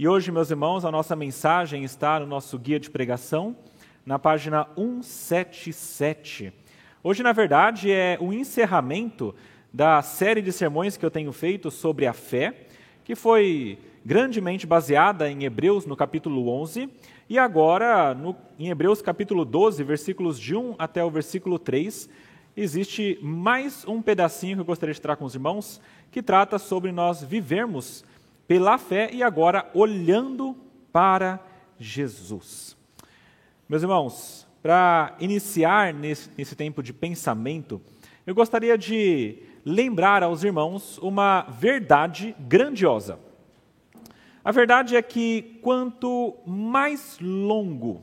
E hoje, meus irmãos, a nossa mensagem está no nosso guia de pregação, na página 177. Hoje, na verdade, é o encerramento da série de sermões que eu tenho feito sobre a fé, que foi grandemente baseada em Hebreus no capítulo 11, e agora no, em Hebreus capítulo 12, versículos de 1 até o versículo 3, existe mais um pedacinho que eu gostaria de tratar com os irmãos, que trata sobre nós vivermos pela fé e agora olhando para Jesus. Meus irmãos, para iniciar nesse, nesse tempo de pensamento, eu gostaria de lembrar aos irmãos uma verdade grandiosa. A verdade é que quanto mais longo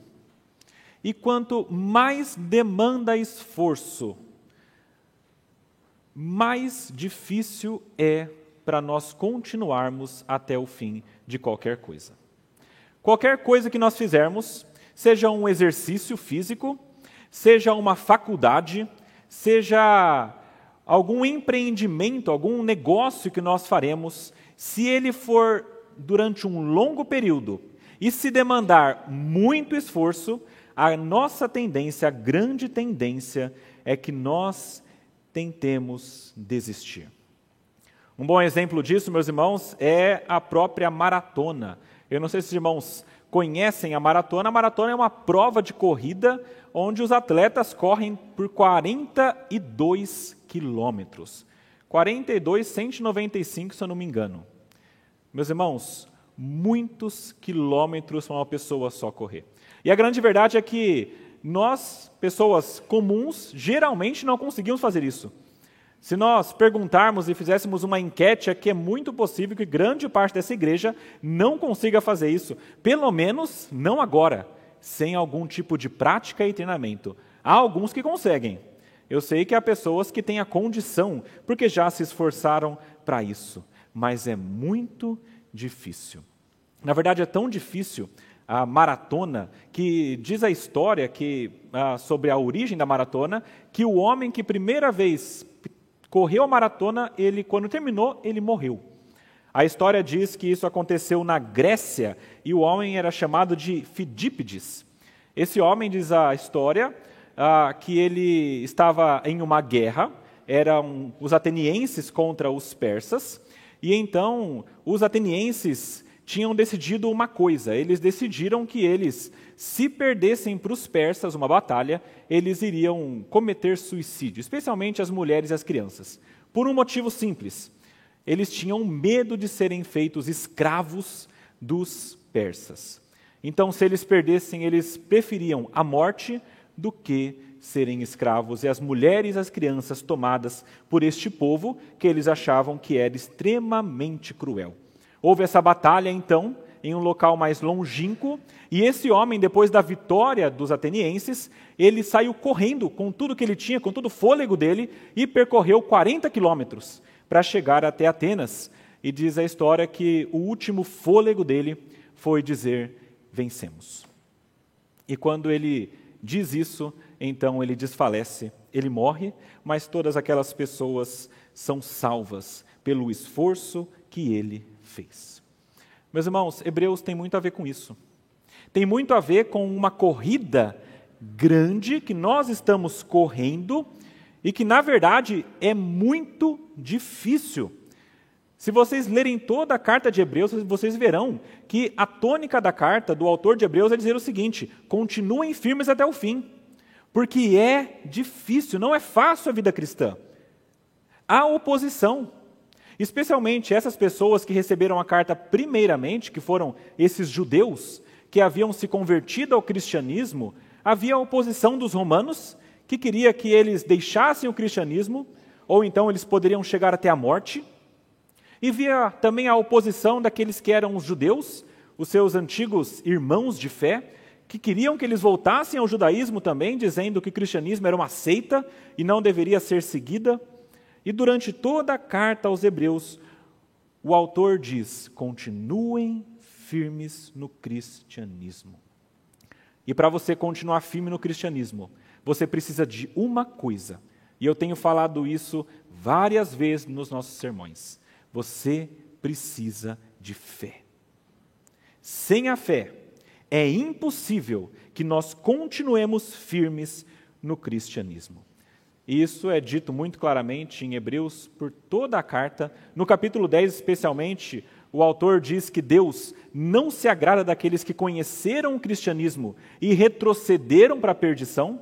e quanto mais demanda esforço, mais difícil é para nós continuarmos até o fim de qualquer coisa. Qualquer coisa que nós fizermos, seja um exercício físico, seja uma faculdade, seja algum empreendimento, algum negócio que nós faremos, se ele for durante um longo período e se demandar muito esforço, a nossa tendência, a grande tendência, é que nós tentemos desistir. Um bom exemplo disso, meus irmãos, é a própria maratona. Eu não sei se os irmãos conhecem a maratona. A maratona é uma prova de corrida onde os atletas correm por 42 quilômetros. 42, 195, se eu não me engano. Meus irmãos, muitos quilômetros para uma pessoa só correr. E a grande verdade é que nós, pessoas comuns, geralmente não conseguimos fazer isso. Se nós perguntarmos e fizéssemos uma enquete, é que é muito possível que grande parte dessa igreja não consiga fazer isso, pelo menos não agora, sem algum tipo de prática e treinamento. Há alguns que conseguem. Eu sei que há pessoas que têm a condição, porque já se esforçaram para isso, mas é muito difícil. Na verdade, é tão difícil a maratona que diz a história que ah, sobre a origem da maratona que o homem que primeira vez correu a maratona, ele quando terminou, ele morreu. A história diz que isso aconteceu na Grécia e o homem era chamado de Fidípides. Esse homem diz a história ah, que ele estava em uma guerra, eram os atenienses contra os persas, e então os atenienses tinham decidido uma coisa: eles decidiram que eles, se perdessem para os persas uma batalha, eles iriam cometer suicídio, especialmente as mulheres e as crianças. Por um motivo simples: eles tinham medo de serem feitos escravos dos persas. Então, se eles perdessem, eles preferiam a morte do que serem escravos e as mulheres e as crianças tomadas por este povo que eles achavam que era extremamente cruel. Houve essa batalha, então, em um local mais longínquo, e esse homem, depois da vitória dos atenienses, ele saiu correndo com tudo que ele tinha, com todo o fôlego dele, e percorreu 40 quilômetros para chegar até Atenas. E diz a história que o último fôlego dele foi dizer: vencemos. E quando ele diz isso, então ele desfalece, ele morre, mas todas aquelas pessoas são salvas pelo esforço que ele fez. Meus irmãos, Hebreus tem muito a ver com isso. Tem muito a ver com uma corrida grande que nós estamos correndo e que, na verdade, é muito difícil. Se vocês lerem toda a carta de Hebreus, vocês verão que a tônica da carta do autor de Hebreus é dizer o seguinte: continuem firmes até o fim, porque é difícil, não é fácil a vida cristã. Há oposição, Especialmente essas pessoas que receberam a carta primeiramente, que foram esses judeus que haviam se convertido ao cristianismo, havia a oposição dos romanos, que queria que eles deixassem o cristianismo, ou então eles poderiam chegar até a morte. E via também a oposição daqueles que eram os judeus, os seus antigos irmãos de fé, que queriam que eles voltassem ao judaísmo também, dizendo que o cristianismo era uma seita e não deveria ser seguida. E durante toda a carta aos Hebreus, o autor diz: continuem firmes no cristianismo. E para você continuar firme no cristianismo, você precisa de uma coisa. E eu tenho falado isso várias vezes nos nossos sermões. Você precisa de fé. Sem a fé, é impossível que nós continuemos firmes no cristianismo. Isso é dito muito claramente em Hebreus por toda a carta. No capítulo 10, especialmente, o autor diz que Deus não se agrada daqueles que conheceram o cristianismo e retrocederam para a perdição,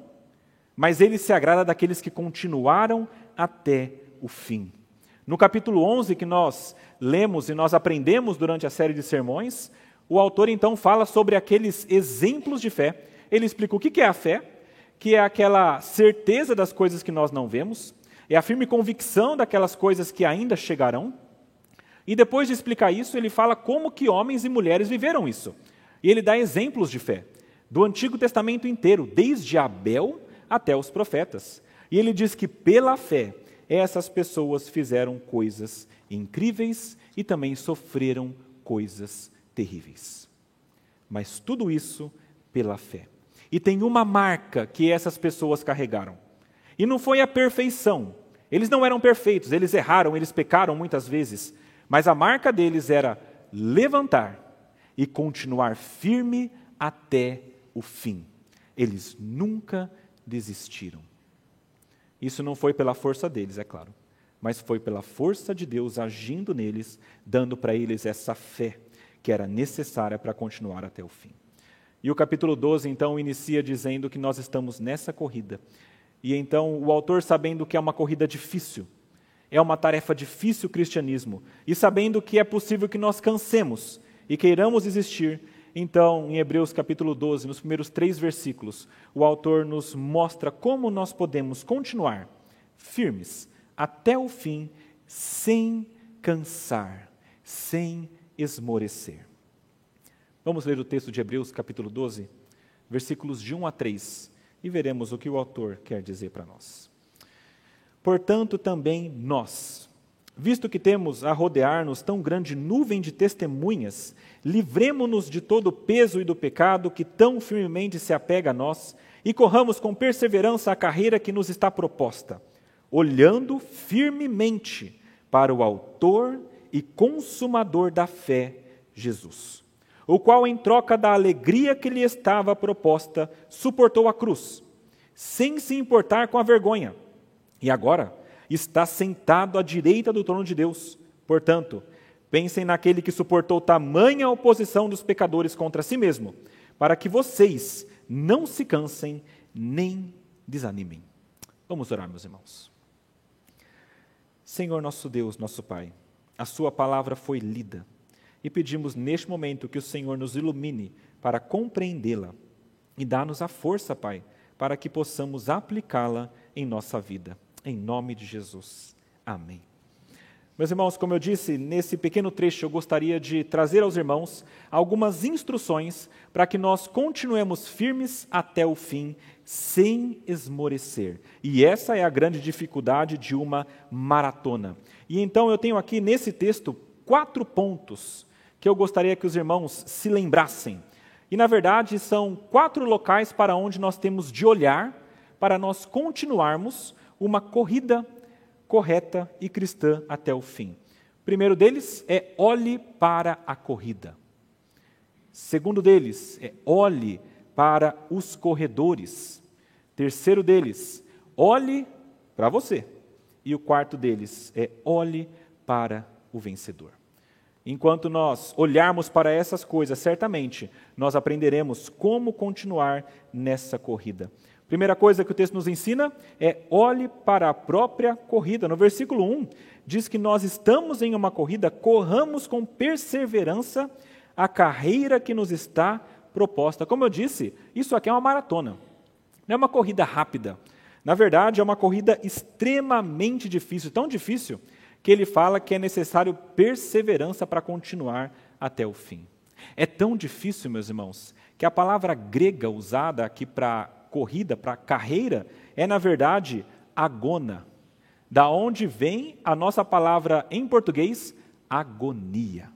mas ele se agrada daqueles que continuaram até o fim. No capítulo 11, que nós lemos e nós aprendemos durante a série de sermões, o autor então fala sobre aqueles exemplos de fé. Ele explica o que é a fé, que é aquela certeza das coisas que nós não vemos, é a firme convicção daquelas coisas que ainda chegarão. E depois de explicar isso, ele fala como que homens e mulheres viveram isso. E ele dá exemplos de fé do Antigo Testamento inteiro, desde Abel até os profetas. E ele diz que pela fé essas pessoas fizeram coisas incríveis e também sofreram coisas terríveis. Mas tudo isso pela fé. E tem uma marca que essas pessoas carregaram. E não foi a perfeição. Eles não eram perfeitos, eles erraram, eles pecaram muitas vezes. Mas a marca deles era levantar e continuar firme até o fim. Eles nunca desistiram. Isso não foi pela força deles, é claro, mas foi pela força de Deus agindo neles, dando para eles essa fé que era necessária para continuar até o fim. E o capítulo 12, então, inicia dizendo que nós estamos nessa corrida. E então o autor, sabendo que é uma corrida difícil, é uma tarefa difícil o cristianismo, e sabendo que é possível que nós cansemos e queiramos desistir, então, em Hebreus capítulo 12, nos primeiros três versículos, o autor nos mostra como nós podemos continuar firmes até o fim, sem cansar, sem esmorecer. Vamos ler o texto de Hebreus, capítulo 12, versículos de 1 a 3, e veremos o que o autor quer dizer para nós. Portanto, também nós, visto que temos a rodear-nos tão grande nuvem de testemunhas, livremo-nos de todo o peso e do pecado que tão firmemente se apega a nós, e corramos com perseverança a carreira que nos está proposta, olhando firmemente para o Autor e Consumador da fé, Jesus o qual, em troca da alegria que lhe estava proposta, suportou a cruz, sem se importar com a vergonha, e agora está sentado à direita do trono de Deus. Portanto, pensem naquele que suportou tamanha oposição dos pecadores contra si mesmo, para que vocês não se cansem nem desanimem. Vamos orar, meus irmãos. Senhor nosso Deus, nosso Pai, a Sua palavra foi lida e pedimos neste momento que o Senhor nos ilumine para compreendê-la e dá-nos a força, Pai, para que possamos aplicá-la em nossa vida. Em nome de Jesus. Amém. Meus irmãos, como eu disse, nesse pequeno trecho eu gostaria de trazer aos irmãos algumas instruções para que nós continuemos firmes até o fim, sem esmorecer. E essa é a grande dificuldade de uma maratona. E então eu tenho aqui nesse texto quatro pontos que eu gostaria que os irmãos se lembrassem. E, na verdade, são quatro locais para onde nós temos de olhar para nós continuarmos uma corrida correta e cristã até o fim. O primeiro deles é olhe para a corrida. Segundo deles é olhe para os corredores. Terceiro deles, olhe para você. E o quarto deles é olhe para o vencedor. Enquanto nós olharmos para essas coisas, certamente nós aprenderemos como continuar nessa corrida. Primeira coisa que o texto nos ensina é olhe para a própria corrida. No versículo 1 diz que nós estamos em uma corrida, corramos com perseverança a carreira que nos está proposta. Como eu disse, isso aqui é uma maratona, não é uma corrida rápida. Na verdade, é uma corrida extremamente difícil, tão difícil que ele fala que é necessário perseverança para continuar até o fim. É tão difícil, meus irmãos, que a palavra grega usada aqui para corrida, para carreira, é na verdade agona, da onde vem a nossa palavra em português agonia.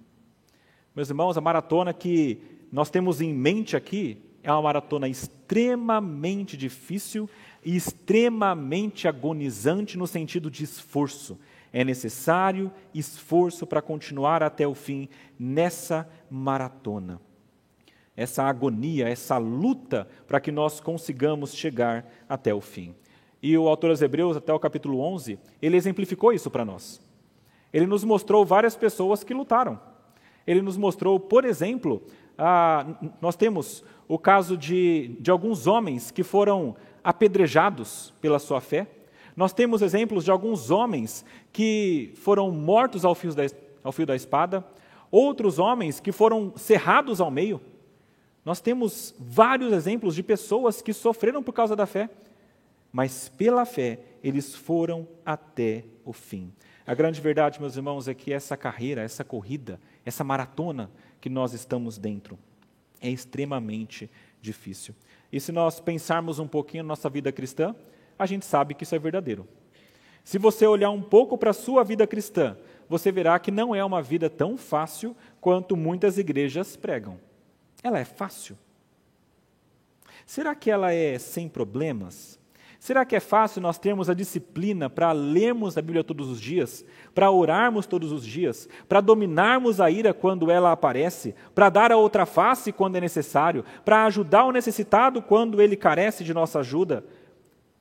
Meus irmãos, a maratona que nós temos em mente aqui é uma maratona extremamente difícil e extremamente agonizante no sentido de esforço. É necessário esforço para continuar até o fim nessa maratona. essa agonia, essa luta para que nós consigamos chegar até o fim. E o autor aos Hebreus, até o capítulo 11, ele exemplificou isso para nós. Ele nos mostrou várias pessoas que lutaram. Ele nos mostrou, por exemplo, a, nós temos o caso de, de alguns homens que foram apedrejados pela sua fé. Nós temos exemplos de alguns homens que foram mortos ao fio da, ao fio da espada, outros homens que foram cerrados ao meio. Nós temos vários exemplos de pessoas que sofreram por causa da fé, mas pela fé eles foram até o fim. A grande verdade, meus irmãos, é que essa carreira, essa corrida, essa maratona que nós estamos dentro é extremamente difícil. E se nós pensarmos um pouquinho na nossa vida cristã, a gente sabe que isso é verdadeiro. Se você olhar um pouco para a sua vida cristã, você verá que não é uma vida tão fácil quanto muitas igrejas pregam. Ela é fácil. Será que ela é sem problemas? Será que é fácil nós termos a disciplina para lermos a Bíblia todos os dias, para orarmos todos os dias, para dominarmos a ira quando ela aparece, para dar a outra face quando é necessário, para ajudar o necessitado quando ele carece de nossa ajuda?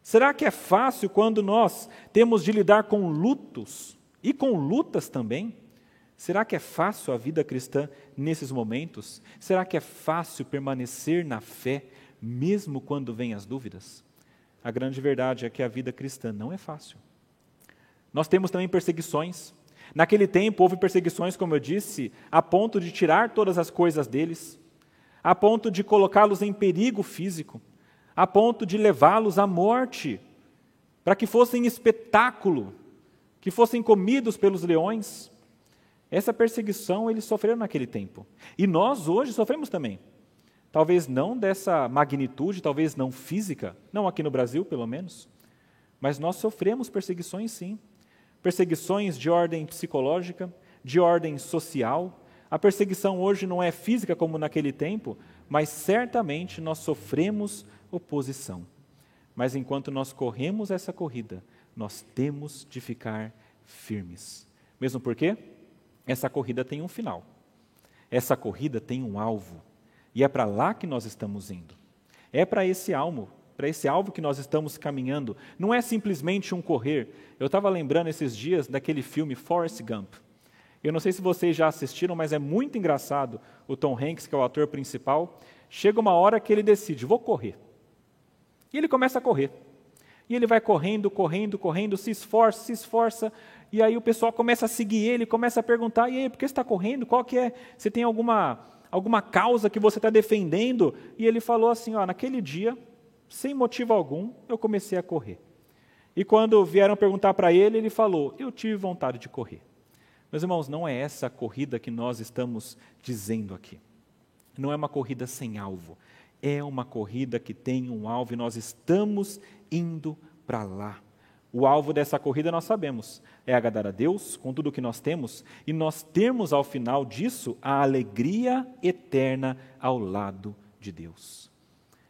Será que é fácil quando nós temos de lidar com lutos e com lutas também? Será que é fácil a vida cristã nesses momentos? Será que é fácil permanecer na fé, mesmo quando vêm as dúvidas? A grande verdade é que a vida cristã não é fácil. Nós temos também perseguições. Naquele tempo houve perseguições, como eu disse, a ponto de tirar todas as coisas deles, a ponto de colocá-los em perigo físico, a ponto de levá-los à morte, para que fossem espetáculo, que fossem comidos pelos leões. Essa perseguição eles sofreram naquele tempo. E nós hoje sofremos também. Talvez não dessa magnitude, talvez não física, não aqui no Brasil, pelo menos, mas nós sofremos perseguições sim. Perseguições de ordem psicológica, de ordem social. A perseguição hoje não é física como naquele tempo, mas certamente nós sofremos oposição. Mas enquanto nós corremos essa corrida, nós temos de ficar firmes. Mesmo porque essa corrida tem um final. Essa corrida tem um alvo. E é para lá que nós estamos indo. É para esse alvo, para esse alvo que nós estamos caminhando. Não é simplesmente um correr. Eu estava lembrando esses dias daquele filme Forrest Gump. Eu não sei se vocês já assistiram, mas é muito engraçado. O Tom Hanks, que é o ator principal, chega uma hora que ele decide: vou correr. E ele começa a correr. E ele vai correndo, correndo, correndo, se esforça, se esforça, e aí o pessoal começa a seguir ele, começa a perguntar: e aí, por que você está correndo? Qual que é? Você tem alguma alguma causa que você está defendendo. E ele falou assim: ó, naquele dia, sem motivo algum, eu comecei a correr. E quando vieram perguntar para ele, ele falou: eu tive vontade de correr. Meus irmãos, não é essa a corrida que nós estamos dizendo aqui. Não é uma corrida sem alvo. É uma corrida que tem um alvo e nós estamos indo para lá. O alvo dessa corrida nós sabemos, é agradar a Deus com tudo o que nós temos e nós termos ao final disso a alegria eterna ao lado de Deus.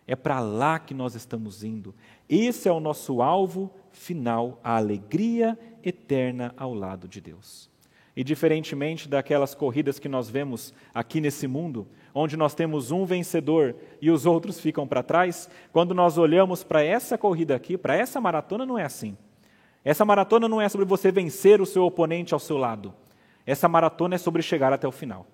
É para lá que nós estamos indo. Esse é o nosso alvo final, a alegria eterna ao lado de Deus. E diferentemente daquelas corridas que nós vemos aqui nesse mundo, onde nós temos um vencedor e os outros ficam para trás, quando nós olhamos para essa corrida aqui, para essa maratona, não é assim. Essa maratona não é sobre você vencer o seu oponente ao seu lado. Essa maratona é sobre chegar até o final.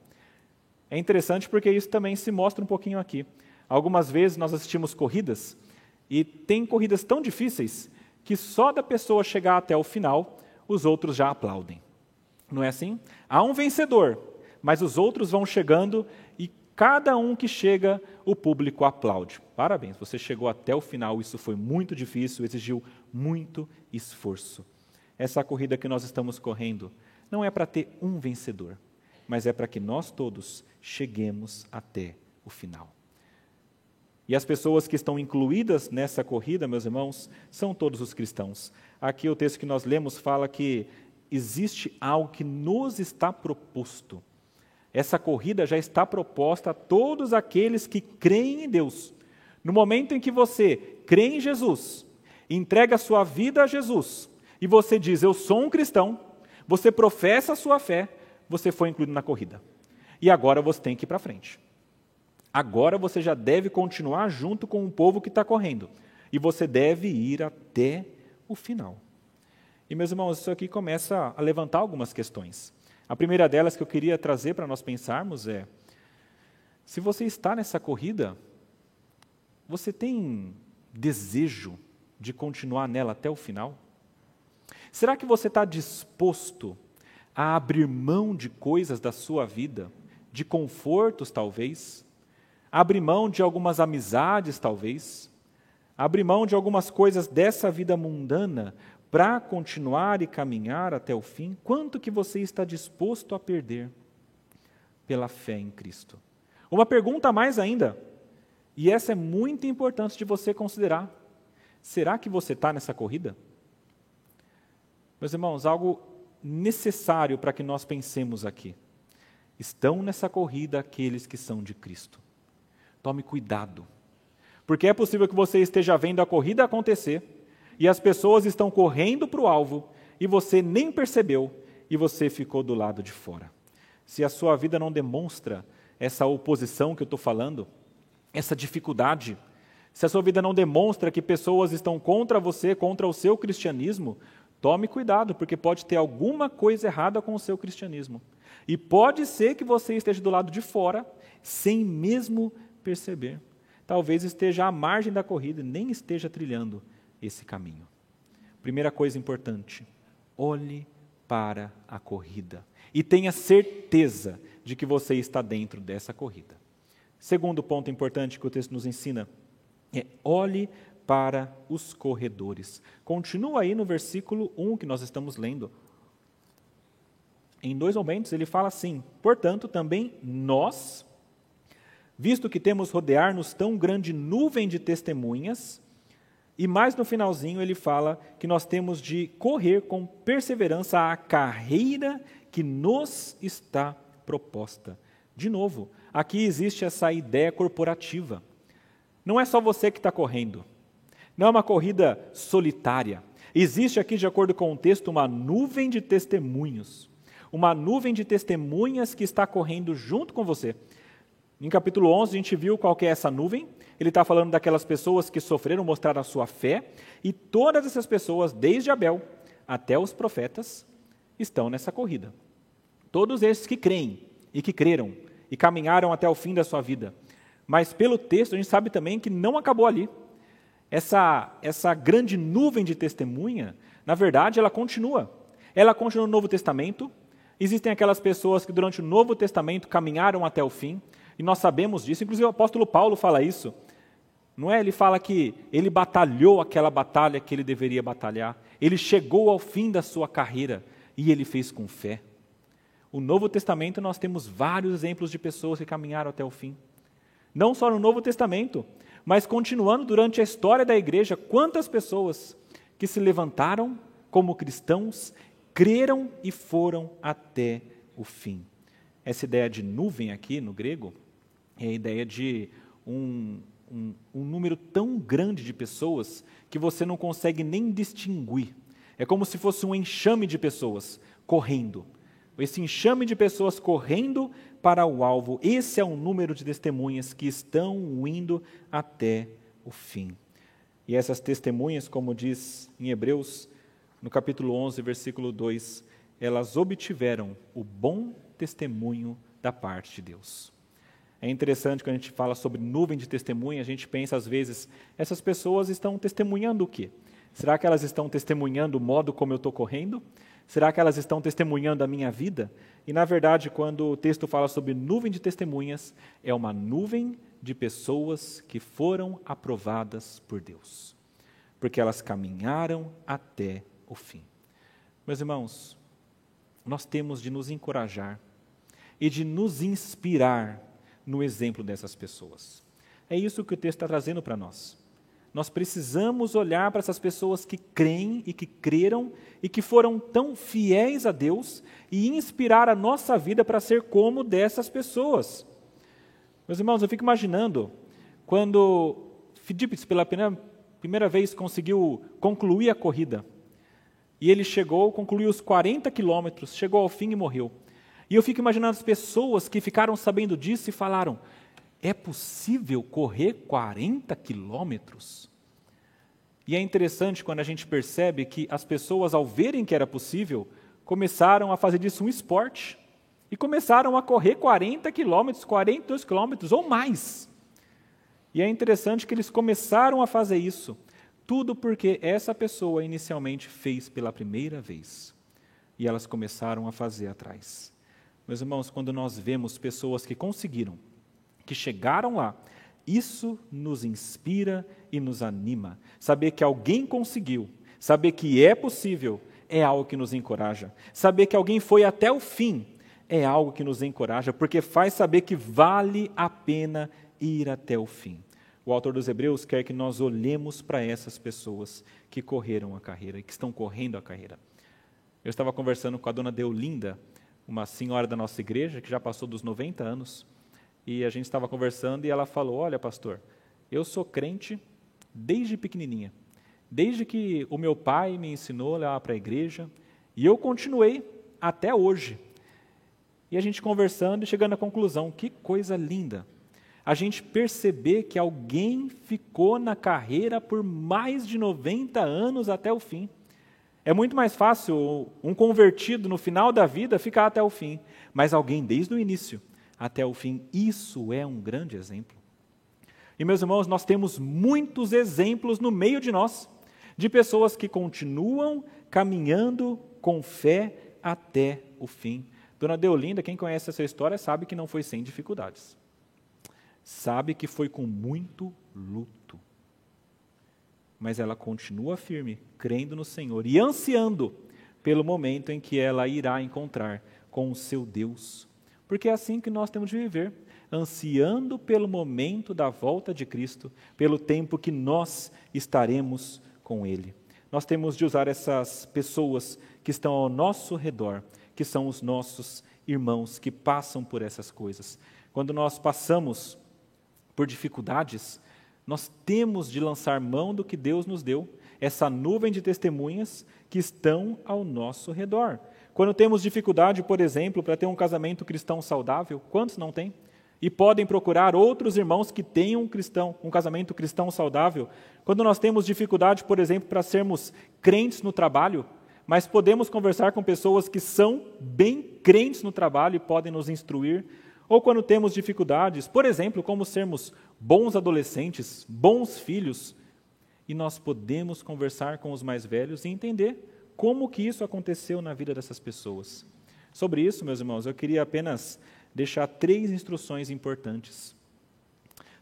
É interessante porque isso também se mostra um pouquinho aqui. Algumas vezes nós assistimos corridas e tem corridas tão difíceis que só da pessoa chegar até o final, os outros já aplaudem. Não é assim? Há um vencedor, mas os outros vão chegando cada um que chega, o público aplaude. Parabéns, você chegou até o final, isso foi muito difícil, exigiu muito esforço. Essa corrida que nós estamos correndo não é para ter um vencedor, mas é para que nós todos cheguemos até o final. E as pessoas que estão incluídas nessa corrida, meus irmãos, são todos os cristãos. Aqui o texto que nós lemos fala que existe algo que nos está proposto. Essa corrida já está proposta a todos aqueles que creem em Deus. No momento em que você crê em Jesus, entrega sua vida a Jesus e você diz: Eu sou um cristão, você professa a sua fé, você foi incluído na corrida. E agora você tem que ir para frente. Agora você já deve continuar junto com o povo que está correndo. E você deve ir até o final. E, meus irmãos, isso aqui começa a levantar algumas questões. A primeira delas que eu queria trazer para nós pensarmos é: se você está nessa corrida, você tem desejo de continuar nela até o final? Será que você está disposto a abrir mão de coisas da sua vida, de confortos talvez, abrir mão de algumas amizades talvez, abrir mão de algumas coisas dessa vida mundana para continuar e caminhar até o fim? Quanto que você está disposto a perder pela fé em Cristo? Uma pergunta a mais ainda, e essa é muito importante de você considerar. Será que você está nessa corrida? Meus irmãos, algo necessário para que nós pensemos aqui. Estão nessa corrida aqueles que são de Cristo. Tome cuidado, porque é possível que você esteja vendo a corrida acontecer e as pessoas estão correndo para o alvo e você nem percebeu e você ficou do lado de fora. Se a sua vida não demonstra essa oposição que eu estou falando, essa dificuldade, se a sua vida não demonstra que pessoas estão contra você, contra o seu cristianismo, Tome cuidado, porque pode ter alguma coisa errada com o seu cristianismo. E pode ser que você esteja do lado de fora, sem mesmo perceber. Talvez esteja à margem da corrida e nem esteja trilhando esse caminho. Primeira coisa importante: olhe para a corrida e tenha certeza de que você está dentro dessa corrida. Segundo ponto importante que o texto nos ensina é olhe para os corredores. Continua aí no versículo 1 que nós estamos lendo. Em dois momentos ele fala assim: Portanto, também nós, visto que temos rodear-nos tão grande nuvem de testemunhas, e mais no finalzinho ele fala que nós temos de correr com perseverança a carreira que nos está proposta. De novo, aqui existe essa ideia corporativa. Não é só você que está correndo. Não é uma corrida solitária. Existe aqui, de acordo com o texto, uma nuvem de testemunhos. Uma nuvem de testemunhas que está correndo junto com você. Em capítulo 11, a gente viu qual é essa nuvem. Ele está falando daquelas pessoas que sofreram mostrar a sua fé. E todas essas pessoas, desde Abel até os profetas, estão nessa corrida. Todos esses que creem e que creram e caminharam até o fim da sua vida. Mas pelo texto, a gente sabe também que não acabou ali essa, essa grande nuvem de testemunha, na verdade, ela continua. Ela continua no Novo Testamento. Existem aquelas pessoas que durante o Novo Testamento caminharam até o fim, e nós sabemos disso. Inclusive o apóstolo Paulo fala isso. Não é? Ele fala que ele batalhou aquela batalha que ele deveria batalhar. Ele chegou ao fim da sua carreira e ele fez com fé. O Novo Testamento nós temos vários exemplos de pessoas que caminharam até o fim. Não só no Novo Testamento, mas continuando durante a história da igreja, quantas pessoas que se levantaram como cristãos, creram e foram até o fim. Essa ideia de nuvem aqui no grego é a ideia de um, um, um número tão grande de pessoas que você não consegue nem distinguir. É como se fosse um enxame de pessoas correndo. Esse enxame de pessoas correndo para o alvo. Esse é o número de testemunhas que estão indo até o fim. E essas testemunhas, como diz em Hebreus, no capítulo 11, versículo 2, elas obtiveram o bom testemunho da parte de Deus. É interessante quando a gente fala sobre nuvem de testemunha, a gente pensa às vezes, essas pessoas estão testemunhando o quê? Será que elas estão testemunhando o modo como eu estou correndo? Será que elas estão testemunhando a minha vida? E, na verdade, quando o texto fala sobre nuvem de testemunhas, é uma nuvem de pessoas que foram aprovadas por Deus, porque elas caminharam até o fim. Meus irmãos, nós temos de nos encorajar e de nos inspirar no exemplo dessas pessoas. É isso que o texto está trazendo para nós. Nós precisamos olhar para essas pessoas que creem e que creram e que foram tão fiéis a Deus e inspirar a nossa vida para ser como dessas pessoas. Meus irmãos, eu fico imaginando quando Filipe, pela primeira, primeira vez, conseguiu concluir a corrida. E ele chegou, concluiu os 40 quilômetros, chegou ao fim e morreu. E eu fico imaginando as pessoas que ficaram sabendo disso e falaram: é possível correr 40 quilômetros? E é interessante quando a gente percebe que as pessoas, ao verem que era possível, começaram a fazer disso um esporte e começaram a correr 40 quilômetros, 42 quilômetros ou mais. E é interessante que eles começaram a fazer isso, tudo porque essa pessoa inicialmente fez pela primeira vez. E elas começaram a fazer atrás. Meus irmãos, quando nós vemos pessoas que conseguiram, que chegaram lá, isso nos inspira e nos anima. Saber que alguém conseguiu, saber que é possível, é algo que nos encoraja. Saber que alguém foi até o fim é algo que nos encoraja, porque faz saber que vale a pena ir até o fim. O autor dos Hebreus quer que nós olhemos para essas pessoas que correram a carreira e que estão correndo a carreira. Eu estava conversando com a dona Deolinda, uma senhora da nossa igreja que já passou dos 90 anos, e a gente estava conversando e ela falou: Olha, pastor, eu sou crente desde pequenininha, desde que o meu pai me ensinou a levar para a igreja, e eu continuei até hoje. E a gente conversando e chegando à conclusão: que coisa linda! A gente perceber que alguém ficou na carreira por mais de 90 anos até o fim. É muito mais fácil um convertido no final da vida ficar até o fim, mas alguém desde o início até o fim. Isso é um grande exemplo. E, meus irmãos, nós temos muitos exemplos no meio de nós, de pessoas que continuam caminhando com fé até o fim. Dona Deolinda, quem conhece essa história, sabe que não foi sem dificuldades. Sabe que foi com muito luto. Mas ela continua firme, crendo no Senhor e ansiando pelo momento em que ela irá encontrar com o seu Deus porque é assim que nós temos de viver, ansiando pelo momento da volta de Cristo, pelo tempo que nós estaremos com Ele. Nós temos de usar essas pessoas que estão ao nosso redor, que são os nossos irmãos que passam por essas coisas. Quando nós passamos por dificuldades, nós temos de lançar mão do que Deus nos deu, essa nuvem de testemunhas que estão ao nosso redor. Quando temos dificuldade, por exemplo, para ter um casamento cristão saudável, quantos não têm? E podem procurar outros irmãos que tenham um cristão, um casamento cristão saudável. Quando nós temos dificuldade, por exemplo, para sermos crentes no trabalho, mas podemos conversar com pessoas que são bem crentes no trabalho e podem nos instruir. Ou quando temos dificuldades, por exemplo, como sermos bons adolescentes, bons filhos, e nós podemos conversar com os mais velhos e entender como que isso aconteceu na vida dessas pessoas. Sobre isso, meus irmãos, eu queria apenas deixar três instruções importantes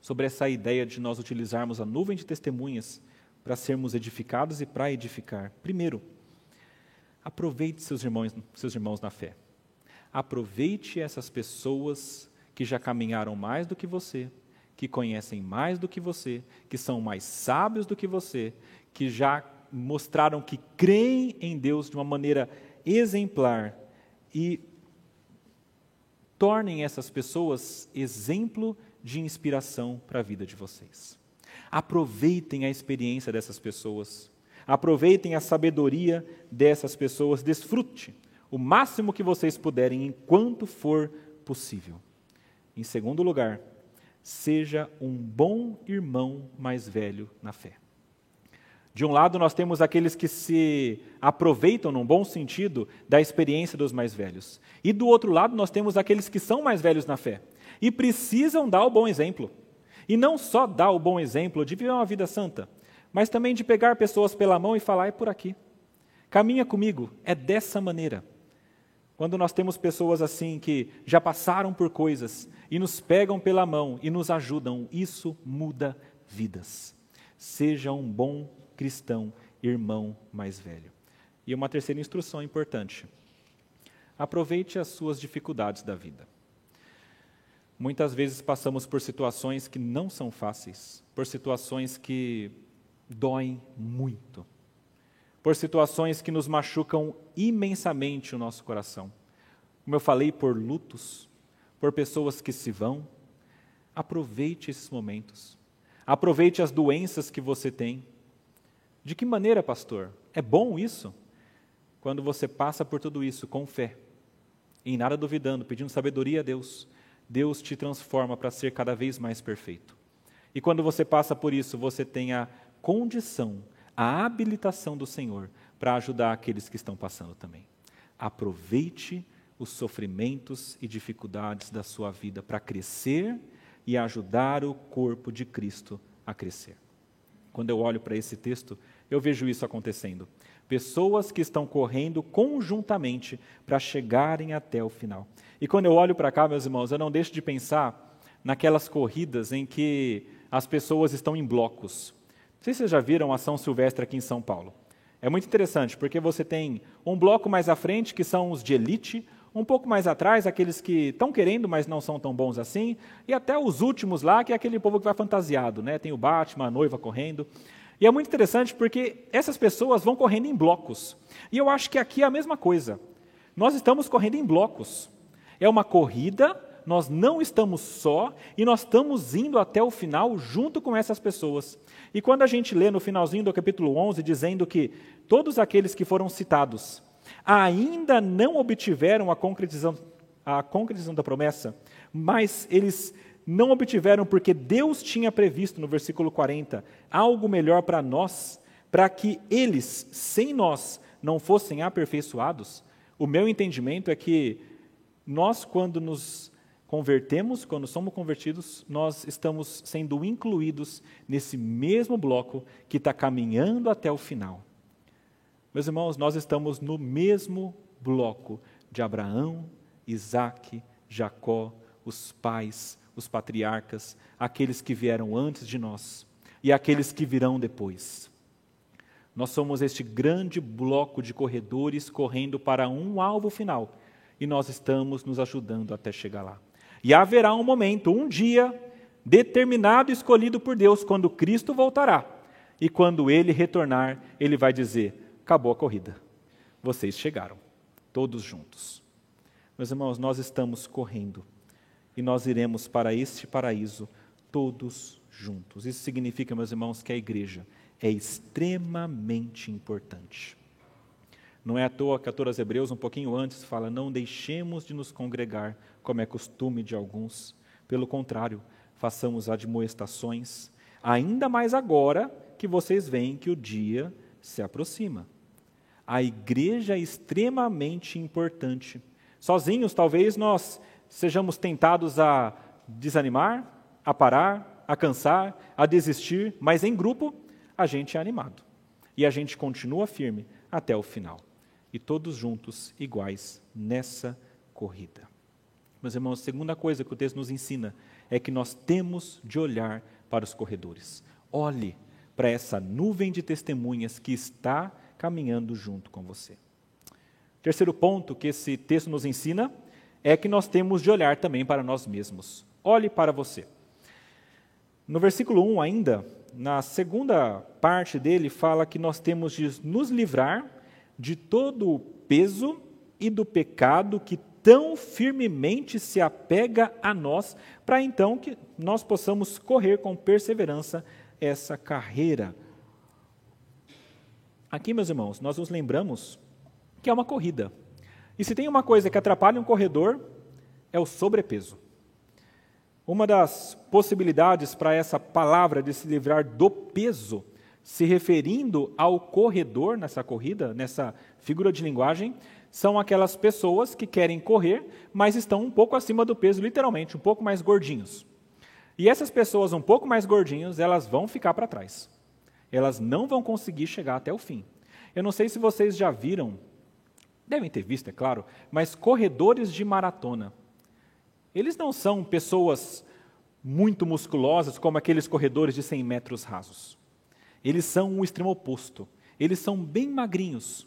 sobre essa ideia de nós utilizarmos a nuvem de testemunhas para sermos edificados e para edificar. Primeiro, aproveite seus irmãos, seus irmãos na fé. Aproveite essas pessoas que já caminharam mais do que você, que conhecem mais do que você, que são mais sábios do que você, que já mostraram que creem em Deus de uma maneira exemplar e tornem essas pessoas exemplo de inspiração para a vida de vocês. Aproveitem a experiência dessas pessoas, aproveitem a sabedoria dessas pessoas, desfrute o máximo que vocês puderem enquanto for possível. Em segundo lugar, seja um bom irmão mais velho na fé. De um lado, nós temos aqueles que se aproveitam, num bom sentido, da experiência dos mais velhos. E do outro lado, nós temos aqueles que são mais velhos na fé e precisam dar o bom exemplo. E não só dar o bom exemplo de viver uma vida santa, mas também de pegar pessoas pela mão e falar: é por aqui. Caminha comigo, é dessa maneira. Quando nós temos pessoas assim que já passaram por coisas e nos pegam pela mão e nos ajudam, isso muda vidas. Seja um bom cristão, irmão mais velho. E uma terceira instrução importante: aproveite as suas dificuldades da vida. Muitas vezes passamos por situações que não são fáceis, por situações que doem muito, por situações que nos machucam imensamente o nosso coração. Como eu falei, por lutos, por pessoas que se vão. Aproveite esses momentos. Aproveite as doenças que você tem. De que maneira, pastor? É bom isso? Quando você passa por tudo isso com fé, em nada duvidando, pedindo sabedoria a Deus, Deus te transforma para ser cada vez mais perfeito. E quando você passa por isso, você tem a condição, a habilitação do Senhor para ajudar aqueles que estão passando também. Aproveite os sofrimentos e dificuldades da sua vida para crescer e ajudar o corpo de Cristo a crescer. Quando eu olho para esse texto, eu vejo isso acontecendo. Pessoas que estão correndo conjuntamente para chegarem até o final. E quando eu olho para cá, meus irmãos, eu não deixo de pensar naquelas corridas em que as pessoas estão em blocos. Não sei se vocês já viram a ação silvestre aqui em São Paulo. É muito interessante, porque você tem um bloco mais à frente, que são os de elite, um pouco mais atrás, aqueles que estão querendo, mas não são tão bons assim, e até os últimos lá, que é aquele povo que vai fantasiado, né? Tem o Batman, a noiva correndo. E é muito interessante porque essas pessoas vão correndo em blocos. E eu acho que aqui é a mesma coisa. Nós estamos correndo em blocos. É uma corrida, nós não estamos só e nós estamos indo até o final junto com essas pessoas. E quando a gente lê no finalzinho do capítulo 11 dizendo que todos aqueles que foram citados ainda não obtiveram a concretização, a concretização da promessa, mas eles não obtiveram porque Deus tinha previsto, no versículo 40, algo melhor para nós, para que eles, sem nós, não fossem aperfeiçoados. O meu entendimento é que nós, quando nos convertemos, quando somos convertidos, nós estamos sendo incluídos nesse mesmo bloco que está caminhando até o final. Meus irmãos, nós estamos no mesmo bloco de Abraão, Isaac, Jacó, os pais, os patriarcas, aqueles que vieram antes de nós e aqueles que virão depois. Nós somos este grande bloco de corredores correndo para um alvo final e nós estamos nos ajudando até chegar lá. E haverá um momento, um dia, determinado e escolhido por Deus, quando Cristo voltará. E quando ele retornar, ele vai dizer: acabou a corrida. Vocês chegaram, todos juntos. Meus irmãos, nós estamos correndo e nós iremos para este paraíso todos juntos. Isso significa, meus irmãos, que a igreja é extremamente importante. Não é à toa que a Torá Hebreus, um pouquinho antes, fala: Não deixemos de nos congregar, como é costume de alguns. Pelo contrário, façamos admoestações, ainda mais agora que vocês veem que o dia se aproxima. A igreja é extremamente importante. Sozinhos, talvez nós sejamos tentados a desanimar, a parar, a cansar, a desistir, mas em grupo a gente é animado. E a gente continua firme até o final. E todos juntos iguais nessa corrida. Meus irmãos, a segunda coisa que o texto nos ensina é que nós temos de olhar para os corredores. Olhe para essa nuvem de testemunhas que está caminhando junto com você. Terceiro ponto que esse texto nos ensina é que nós temos de olhar também para nós mesmos. Olhe para você. No versículo 1 ainda, na segunda parte dele, fala que nós temos de nos livrar de todo o peso e do pecado que tão firmemente se apega a nós, para então que nós possamos correr com perseverança essa carreira. Aqui, meus irmãos, nós nos lembramos que é uma corrida. E se tem uma coisa que atrapalha um corredor, é o sobrepeso. Uma das possibilidades para essa palavra de se livrar do peso, se referindo ao corredor nessa corrida, nessa figura de linguagem, são aquelas pessoas que querem correr, mas estão um pouco acima do peso, literalmente, um pouco mais gordinhos. E essas pessoas um pouco mais gordinhos, elas vão ficar para trás. Elas não vão conseguir chegar até o fim. Eu não sei se vocês já viram devem ter visto, é claro, mas corredores de maratona. Eles não são pessoas muito musculosas como aqueles corredores de 100 metros rasos. Eles são o extremo oposto. Eles são bem magrinhos.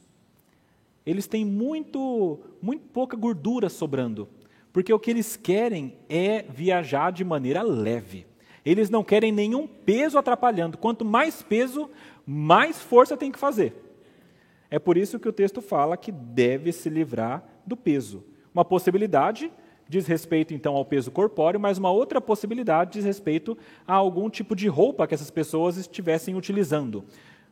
Eles têm muito, muito pouca gordura sobrando, porque o que eles querem é viajar de maneira leve. Eles não querem nenhum peso atrapalhando. Quanto mais peso, mais força tem que fazer. É por isso que o texto fala que deve se livrar do peso. Uma possibilidade diz respeito então ao peso corpóreo, mas uma outra possibilidade diz respeito a algum tipo de roupa que essas pessoas estivessem utilizando.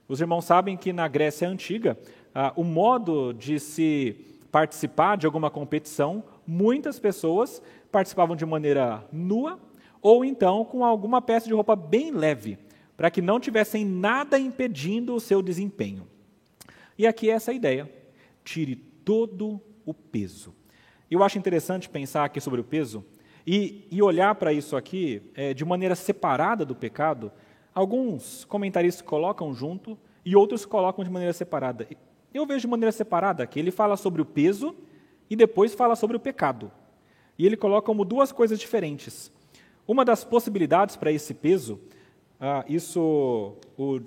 Os irmãos sabem que na Grécia Antiga, ah, o modo de se participar de alguma competição muitas pessoas participavam de maneira nua ou então com alguma peça de roupa bem leve, para que não tivessem nada impedindo o seu desempenho. E aqui é essa ideia: tire todo o peso. Eu acho interessante pensar aqui sobre o peso e, e olhar para isso aqui é, de maneira separada do pecado. Alguns comentaristas colocam junto e outros colocam de maneira separada. Eu vejo de maneira separada que ele fala sobre o peso e depois fala sobre o pecado. E ele coloca como duas coisas diferentes. Uma das possibilidades para esse peso, ah, isso o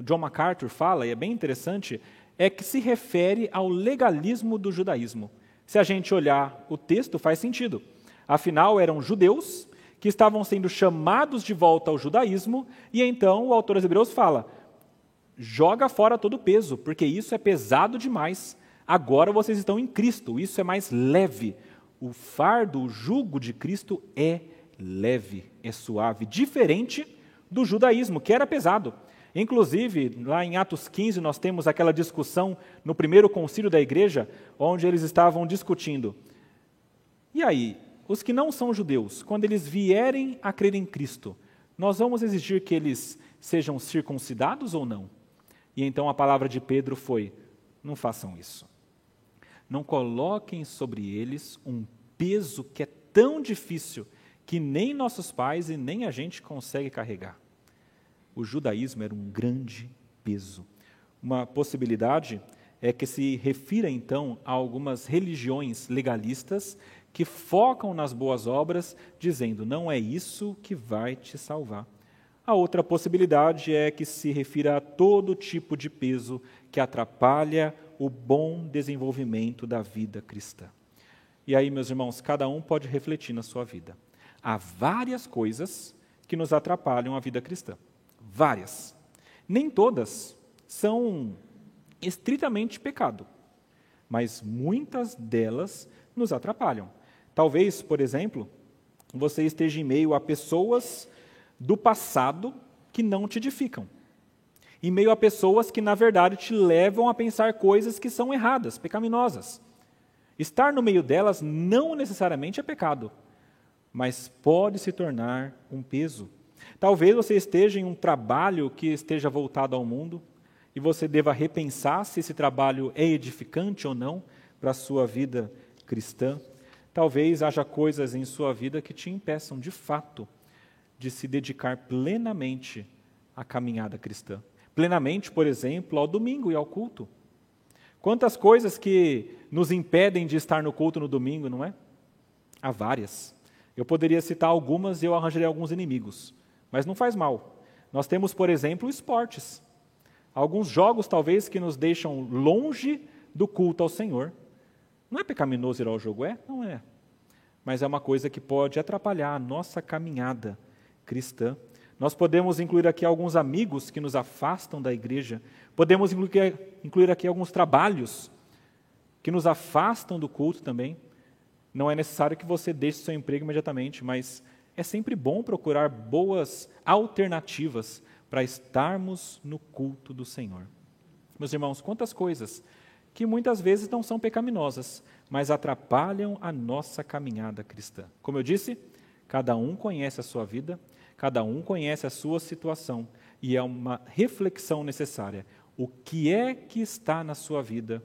John MacArthur fala, e é bem interessante, é que se refere ao legalismo do judaísmo. Se a gente olhar o texto, faz sentido. Afinal, eram judeus que estavam sendo chamados de volta ao judaísmo, e então o autor aos Hebreus fala: joga fora todo o peso, porque isso é pesado demais. Agora vocês estão em Cristo, isso é mais leve. O fardo, o jugo de Cristo é leve, é suave, diferente do judaísmo, que era pesado. Inclusive, lá em Atos 15, nós temos aquela discussão no primeiro concílio da igreja, onde eles estavam discutindo. E aí, os que não são judeus, quando eles vierem a crer em Cristo, nós vamos exigir que eles sejam circuncidados ou não? E então a palavra de Pedro foi: não façam isso. Não coloquem sobre eles um peso que é tão difícil que nem nossos pais e nem a gente consegue carregar. O judaísmo era um grande peso. Uma possibilidade é que se refira então a algumas religiões legalistas que focam nas boas obras, dizendo: não é isso que vai te salvar. A outra possibilidade é que se refira a todo tipo de peso que atrapalha o bom desenvolvimento da vida cristã. E aí, meus irmãos, cada um pode refletir na sua vida. Há várias coisas que nos atrapalham a vida cristã. Várias. Nem todas são estritamente pecado, mas muitas delas nos atrapalham. Talvez, por exemplo, você esteja em meio a pessoas do passado que não te edificam. Em meio a pessoas que, na verdade, te levam a pensar coisas que são erradas, pecaminosas. Estar no meio delas não necessariamente é pecado, mas pode se tornar um peso. Talvez você esteja em um trabalho que esteja voltado ao mundo e você deva repensar se esse trabalho é edificante ou não para a sua vida cristã. Talvez haja coisas em sua vida que te impeçam, de fato, de se dedicar plenamente à caminhada cristã. Plenamente, por exemplo, ao domingo e ao culto. Quantas coisas que nos impedem de estar no culto no domingo, não é? Há várias. Eu poderia citar algumas e eu arranjaria alguns inimigos, mas não faz mal. Nós temos, por exemplo, esportes. Alguns jogos, talvez, que nos deixam longe do culto ao Senhor. Não é pecaminoso ir ao jogo? É? Não é. Mas é uma coisa que pode atrapalhar a nossa caminhada cristã. Nós podemos incluir aqui alguns amigos que nos afastam da igreja. Podemos incluir, aqui alguns trabalhos que nos afastam do culto também. Não é necessário que você deixe seu emprego imediatamente, mas é sempre bom procurar boas alternativas para estarmos no culto do Senhor. Meus irmãos, quantas coisas que muitas vezes não são pecaminosas, mas atrapalham a nossa caminhada cristã. Como eu disse, cada um conhece a sua vida, cada um conhece a sua situação, e é uma reflexão necessária. O que é que está na sua vida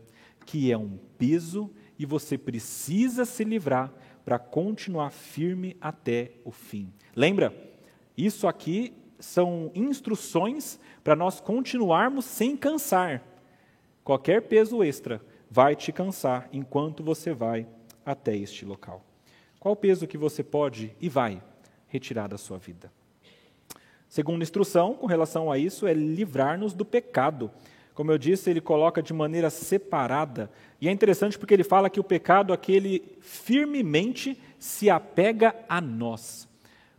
que é um peso e você precisa se livrar para continuar firme até o fim. Lembra? Isso aqui são instruções para nós continuarmos sem cansar. Qualquer peso extra vai te cansar enquanto você vai até este local. Qual peso que você pode e vai retirar da sua vida? Segunda instrução com relação a isso é livrar-nos do pecado. Como eu disse, ele coloca de maneira separada. E é interessante porque ele fala que o pecado aquele firmemente se apega a nós.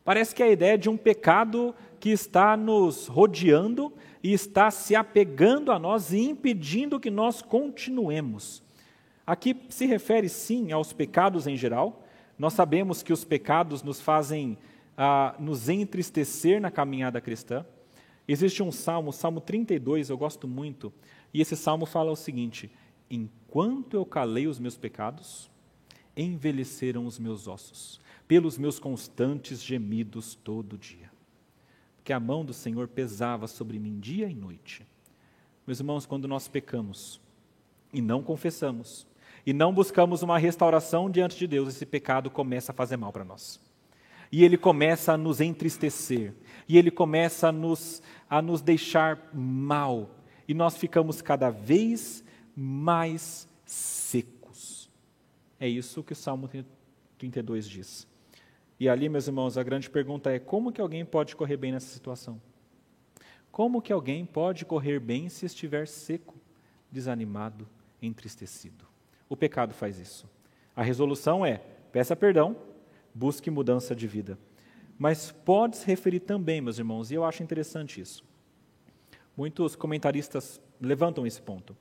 Parece que é a ideia de um pecado que está nos rodeando e está se apegando a nós e impedindo que nós continuemos. Aqui se refere sim aos pecados em geral. Nós sabemos que os pecados nos fazem ah, nos entristecer na caminhada cristã. Existe um salmo, Salmo 32, eu gosto muito, e esse salmo fala o seguinte: Enquanto eu calei os meus pecados, envelheceram os meus ossos, pelos meus constantes gemidos todo dia. Porque a mão do Senhor pesava sobre mim dia e noite. Meus irmãos, quando nós pecamos e não confessamos, e não buscamos uma restauração diante de Deus, esse pecado começa a fazer mal para nós. E ele começa a nos entristecer, e ele começa a nos, a nos deixar mal, e nós ficamos cada vez mais secos. É isso que o Salmo 32 diz. E ali, meus irmãos, a grande pergunta é: como que alguém pode correr bem nessa situação? Como que alguém pode correr bem se estiver seco, desanimado, entristecido? O pecado faz isso. A resolução é: peça perdão, busque mudança de vida. Mas pode se referir também, meus irmãos, e eu acho interessante isso. Muitos comentaristas levantam esse ponto.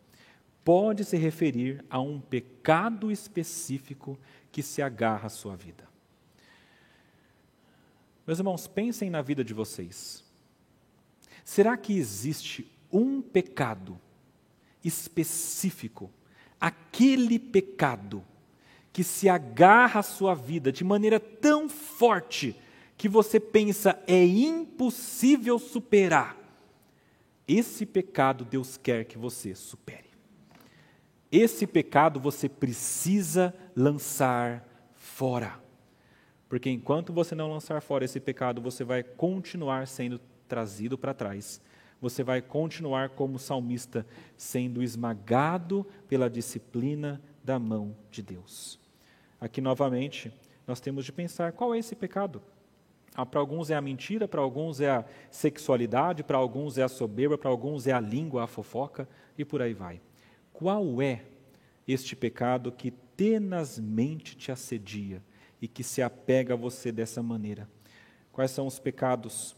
Pode se referir a um pecado específico que se agarra à sua vida. Meus irmãos, pensem na vida de vocês. Será que existe um pecado específico, aquele pecado que se agarra à sua vida de maneira tão forte que você pensa é impossível superar? Esse pecado Deus quer que você supere. Esse pecado você precisa lançar fora. Porque enquanto você não lançar fora esse pecado, você vai continuar sendo trazido para trás. Você vai continuar como salmista, sendo esmagado pela disciplina da mão de Deus. Aqui novamente, nós temos de pensar qual é esse pecado. Ah, para alguns é a mentira, para alguns é a sexualidade, para alguns é a soberba, para alguns é a língua, a fofoca e por aí vai. Qual é este pecado que tenazmente te assedia e que se apega a você dessa maneira? Quais são os pecados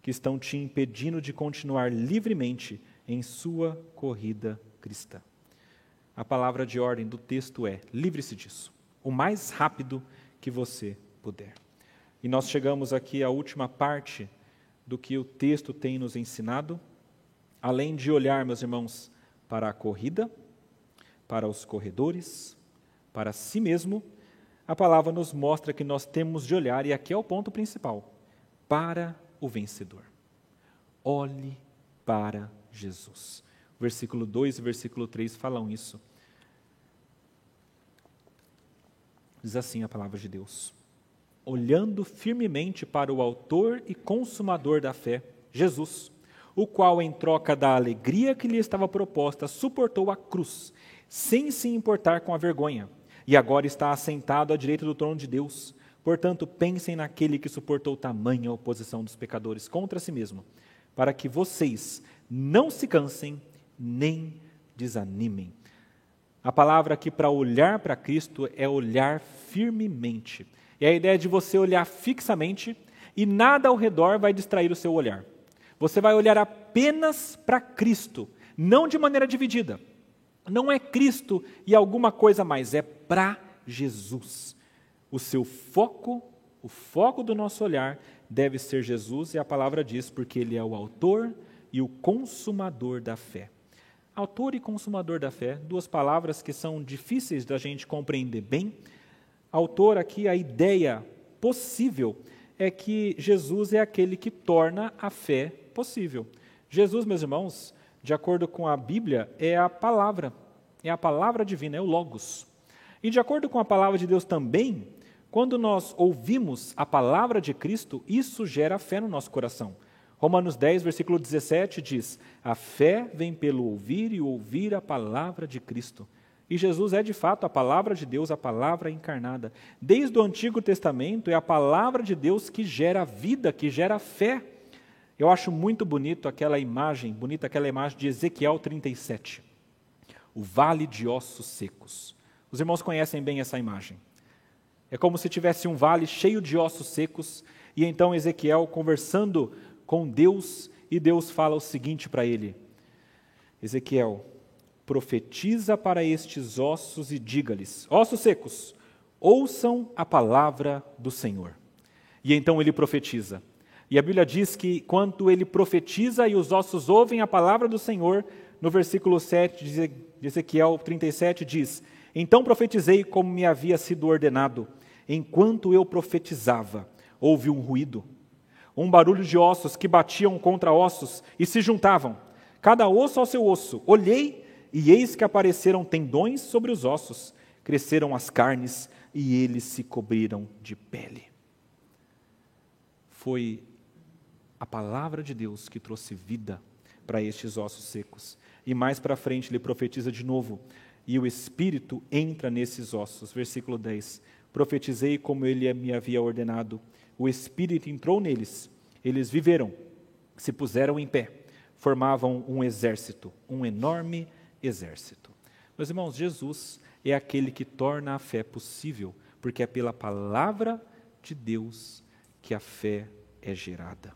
que estão te impedindo de continuar livremente em sua corrida cristã? A palavra de ordem do texto é: livre-se disso, o mais rápido que você puder. E nós chegamos aqui à última parte do que o texto tem nos ensinado, além de olhar, meus irmãos, para a corrida, para os corredores, para si mesmo, a palavra nos mostra que nós temos de olhar, e aqui é o ponto principal, para o vencedor. Olhe para Jesus. Versículo 2 e versículo 3 falam isso. Diz assim a palavra de Deus: Olhando firmemente para o Autor e Consumador da fé, Jesus, o qual, em troca da alegria que lhe estava proposta, suportou a cruz, sem se importar com a vergonha, e agora está assentado à direita do trono de Deus. Portanto, pensem naquele que suportou tamanha oposição dos pecadores contra si mesmo, para que vocês não se cansem nem desanimem. A palavra aqui para olhar para Cristo é olhar firmemente. É a ideia de você olhar fixamente e nada ao redor vai distrair o seu olhar. Você vai olhar apenas para Cristo, não de maneira dividida. Não é Cristo e alguma coisa mais, é para Jesus. O seu foco, o foco do nosso olhar deve ser Jesus, e a palavra diz, porque Ele é o autor e o consumador da fé. Autor e consumador da fé, duas palavras que são difíceis da gente compreender bem. Autor, aqui, a ideia possível é que Jesus é aquele que torna a fé possível. Jesus, meus irmãos, de acordo com a Bíblia, é a palavra, é a palavra divina, é o Logos. E de acordo com a palavra de Deus também, quando nós ouvimos a palavra de Cristo, isso gera fé no nosso coração. Romanos 10, versículo 17 diz: A fé vem pelo ouvir e ouvir a palavra de Cristo. E Jesus é de fato a palavra de Deus, a palavra encarnada. Desde o Antigo Testamento é a palavra de Deus que gera vida, que gera fé. Eu acho muito bonito aquela imagem, bonita aquela imagem de Ezequiel 37. O vale de ossos secos. Os irmãos conhecem bem essa imagem. É como se tivesse um vale cheio de ossos secos, e então Ezequiel conversando com Deus, e Deus fala o seguinte para ele: Ezequiel, profetiza para estes ossos e diga-lhes: Ossos secos, ouçam a palavra do Senhor. E então ele profetiza. E a Bíblia diz que quando ele profetiza e os ossos ouvem a palavra do Senhor, no versículo 7 de Ezequiel 37 diz: Então profetizei como me havia sido ordenado. Enquanto eu profetizava, houve um ruído, um barulho de ossos que batiam contra ossos e se juntavam, cada osso ao seu osso. Olhei e eis que apareceram tendões sobre os ossos, cresceram as carnes e eles se cobriram de pele. Foi a palavra de Deus que trouxe vida para estes ossos secos. E mais para frente ele profetiza de novo, e o Espírito entra nesses ossos. Versículo 10. Profetizei como ele me havia ordenado. O Espírito entrou neles. Eles viveram, se puseram em pé, formavam um exército, um enorme exército. Meus irmãos, Jesus é aquele que torna a fé possível, porque é pela palavra de Deus que a fé é gerada.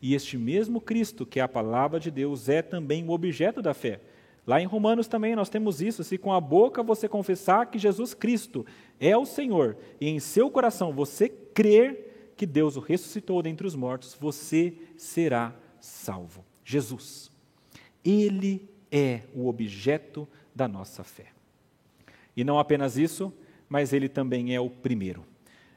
E este mesmo Cristo, que é a palavra de Deus, é também o objeto da fé. Lá em Romanos também nós temos isso: se com a boca você confessar que Jesus Cristo é o Senhor, e em seu coração você crer que Deus o ressuscitou dentre os mortos, você será salvo. Jesus. Ele é o objeto da nossa fé. E não apenas isso, mas ele também é o primeiro.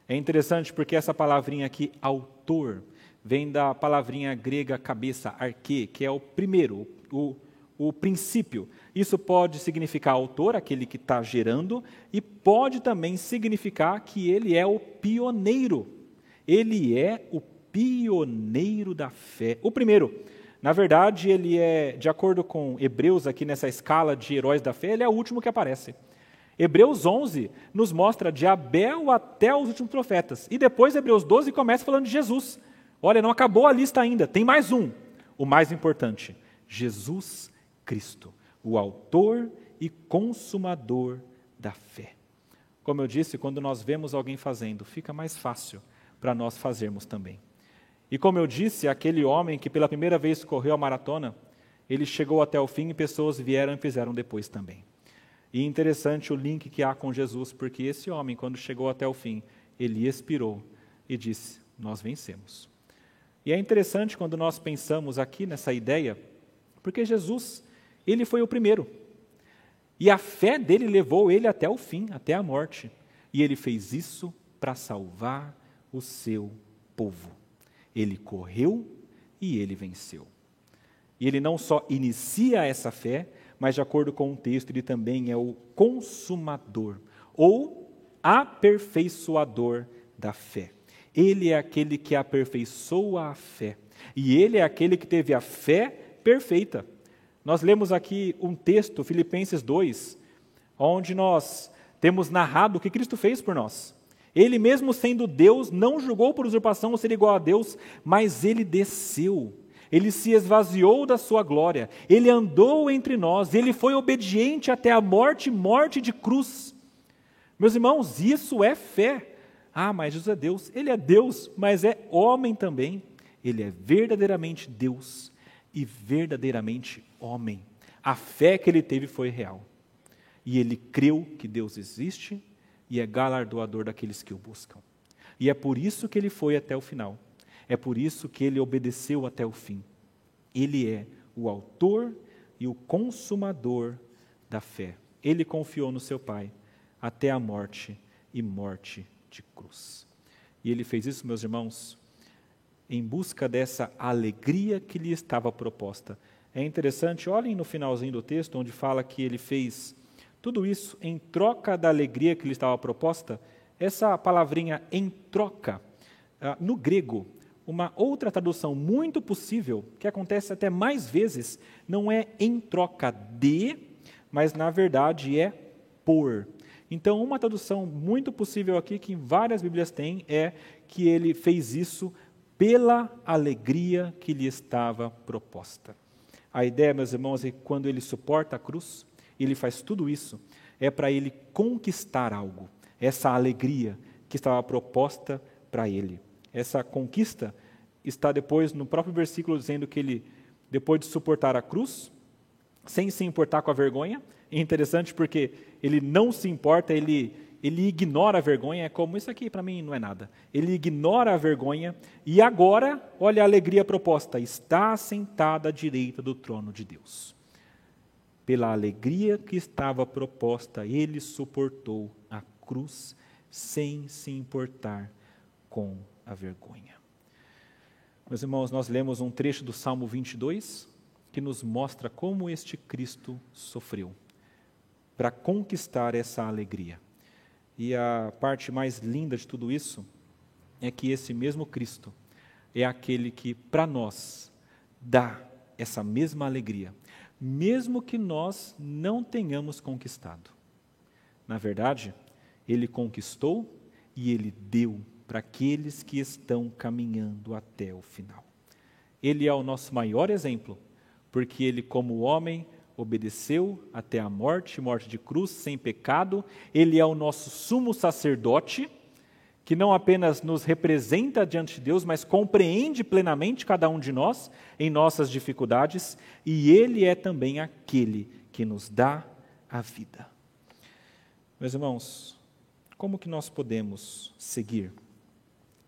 É interessante porque essa palavrinha aqui, autor, vem da palavrinha grega cabeça, arque, que é o primeiro, o, o princípio. Isso pode significar autor, aquele que está gerando, e pode também significar que ele é o pioneiro. Ele é o pioneiro da fé. O primeiro. Na verdade, ele é, de acordo com Hebreus, aqui nessa escala de heróis da fé, ele é o último que aparece. Hebreus 11 nos mostra de Abel até os últimos profetas. E depois, Hebreus 12 começa falando de Jesus. Olha, não acabou a lista ainda, tem mais um. O mais importante: Jesus Cristo, o Autor e Consumador da fé. Como eu disse, quando nós vemos alguém fazendo, fica mais fácil para nós fazermos também. E como eu disse, aquele homem que pela primeira vez correu a maratona, ele chegou até o fim e pessoas vieram e fizeram depois também. E interessante o link que há com Jesus, porque esse homem, quando chegou até o fim, ele expirou e disse: Nós vencemos. E é interessante quando nós pensamos aqui nessa ideia, porque Jesus, ele foi o primeiro. E a fé dele levou ele até o fim, até a morte. E ele fez isso para salvar o seu povo. Ele correu e ele venceu. E ele não só inicia essa fé, mas de acordo com o texto, ele também é o consumador ou aperfeiçoador da fé. Ele é aquele que aperfeiçoa a fé. E ele é aquele que teve a fé perfeita. Nós lemos aqui um texto, Filipenses 2, onde nós temos narrado o que Cristo fez por nós. Ele, mesmo sendo Deus, não julgou por usurpação ser igual a Deus, mas ele desceu. Ele se esvaziou da sua glória. Ele andou entre nós. Ele foi obediente até a morte morte de cruz. Meus irmãos, isso é fé. Ah, mas Jesus é Deus. Ele é Deus, mas é homem também. Ele é verdadeiramente Deus e verdadeiramente homem. A fé que ele teve foi real. E ele creu que Deus existe e é galardoador daqueles que o buscam. E é por isso que ele foi até o final. É por isso que ele obedeceu até o fim. Ele é o autor e o consumador da fé. Ele confiou no seu Pai até a morte e morte de cruz. E ele fez isso, meus irmãos, em busca dessa alegria que lhe estava proposta. É interessante, olhem no finalzinho do texto, onde fala que ele fez tudo isso em troca da alegria que lhe estava proposta. Essa palavrinha em troca, ah, no grego, uma outra tradução muito possível, que acontece até mais vezes, não é em troca de, mas na verdade é por. Então, uma tradução muito possível aqui, que várias Bíblias têm, é que ele fez isso pela alegria que lhe estava proposta. A ideia, meus irmãos, é que quando ele suporta a cruz, ele faz tudo isso, é para ele conquistar algo, essa alegria que estava proposta para ele. Essa conquista está depois no próprio versículo dizendo que ele, depois de suportar a cruz, sem se importar com a vergonha, é interessante porque ele não se importa, ele, ele ignora a vergonha, é como isso aqui para mim não é nada. Ele ignora a vergonha e agora, olha a alegria proposta, está sentado à direita do trono de Deus. Pela alegria que estava proposta, ele suportou a cruz sem se importar com a vergonha. Meus irmãos, nós lemos um trecho do Salmo 22 que nos mostra como este Cristo sofreu para conquistar essa alegria. E a parte mais linda de tudo isso é que esse mesmo Cristo é aquele que, para nós, dá essa mesma alegria, mesmo que nós não tenhamos conquistado. Na verdade, ele conquistou e ele deu para aqueles que estão caminhando até o final. Ele é o nosso maior exemplo, porque ele, como homem, obedeceu até a morte morte de cruz, sem pecado. Ele é o nosso sumo sacerdote, que não apenas nos representa diante de Deus, mas compreende plenamente cada um de nós em nossas dificuldades, e ele é também aquele que nos dá a vida. Meus irmãos, como que nós podemos seguir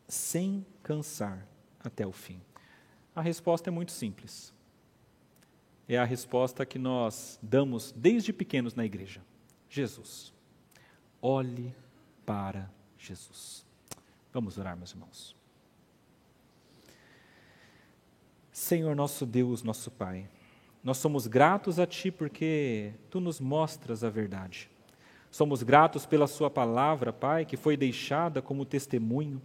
sem cansar até o fim? A resposta é muito simples. É a resposta que nós damos desde pequenos na igreja: Jesus. Olhe para Jesus. Vamos orar, meus irmãos. Senhor nosso Deus, nosso Pai, nós somos gratos a Ti porque Tu nos mostras a verdade. Somos gratos pela Sua palavra, Pai, que foi deixada como testemunho.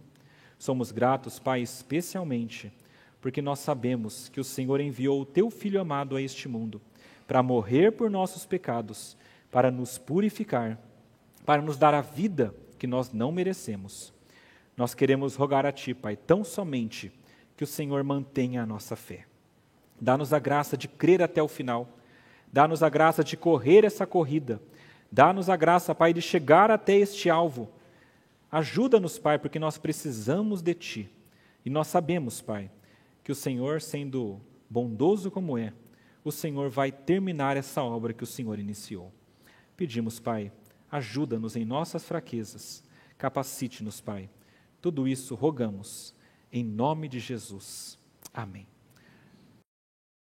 Somos gratos, Pai, especialmente, porque nós sabemos que o Senhor enviou o Teu Filho amado a este mundo para morrer por nossos pecados, para nos purificar, para nos dar a vida que nós não merecemos. Nós queremos rogar a Ti, Pai, tão somente que o Senhor mantenha a nossa fé. Dá-nos a graça de crer até o final. Dá-nos a graça de correr essa corrida Dá-nos a graça, Pai, de chegar até este alvo. Ajuda-nos, Pai, porque nós precisamos de Ti. E nós sabemos, Pai, que o Senhor, sendo bondoso como é, o Senhor vai terminar essa obra que o Senhor iniciou. Pedimos, Pai, ajuda-nos em nossas fraquezas, capacite-nos, Pai. Tudo isso rogamos, em nome de Jesus. Amém.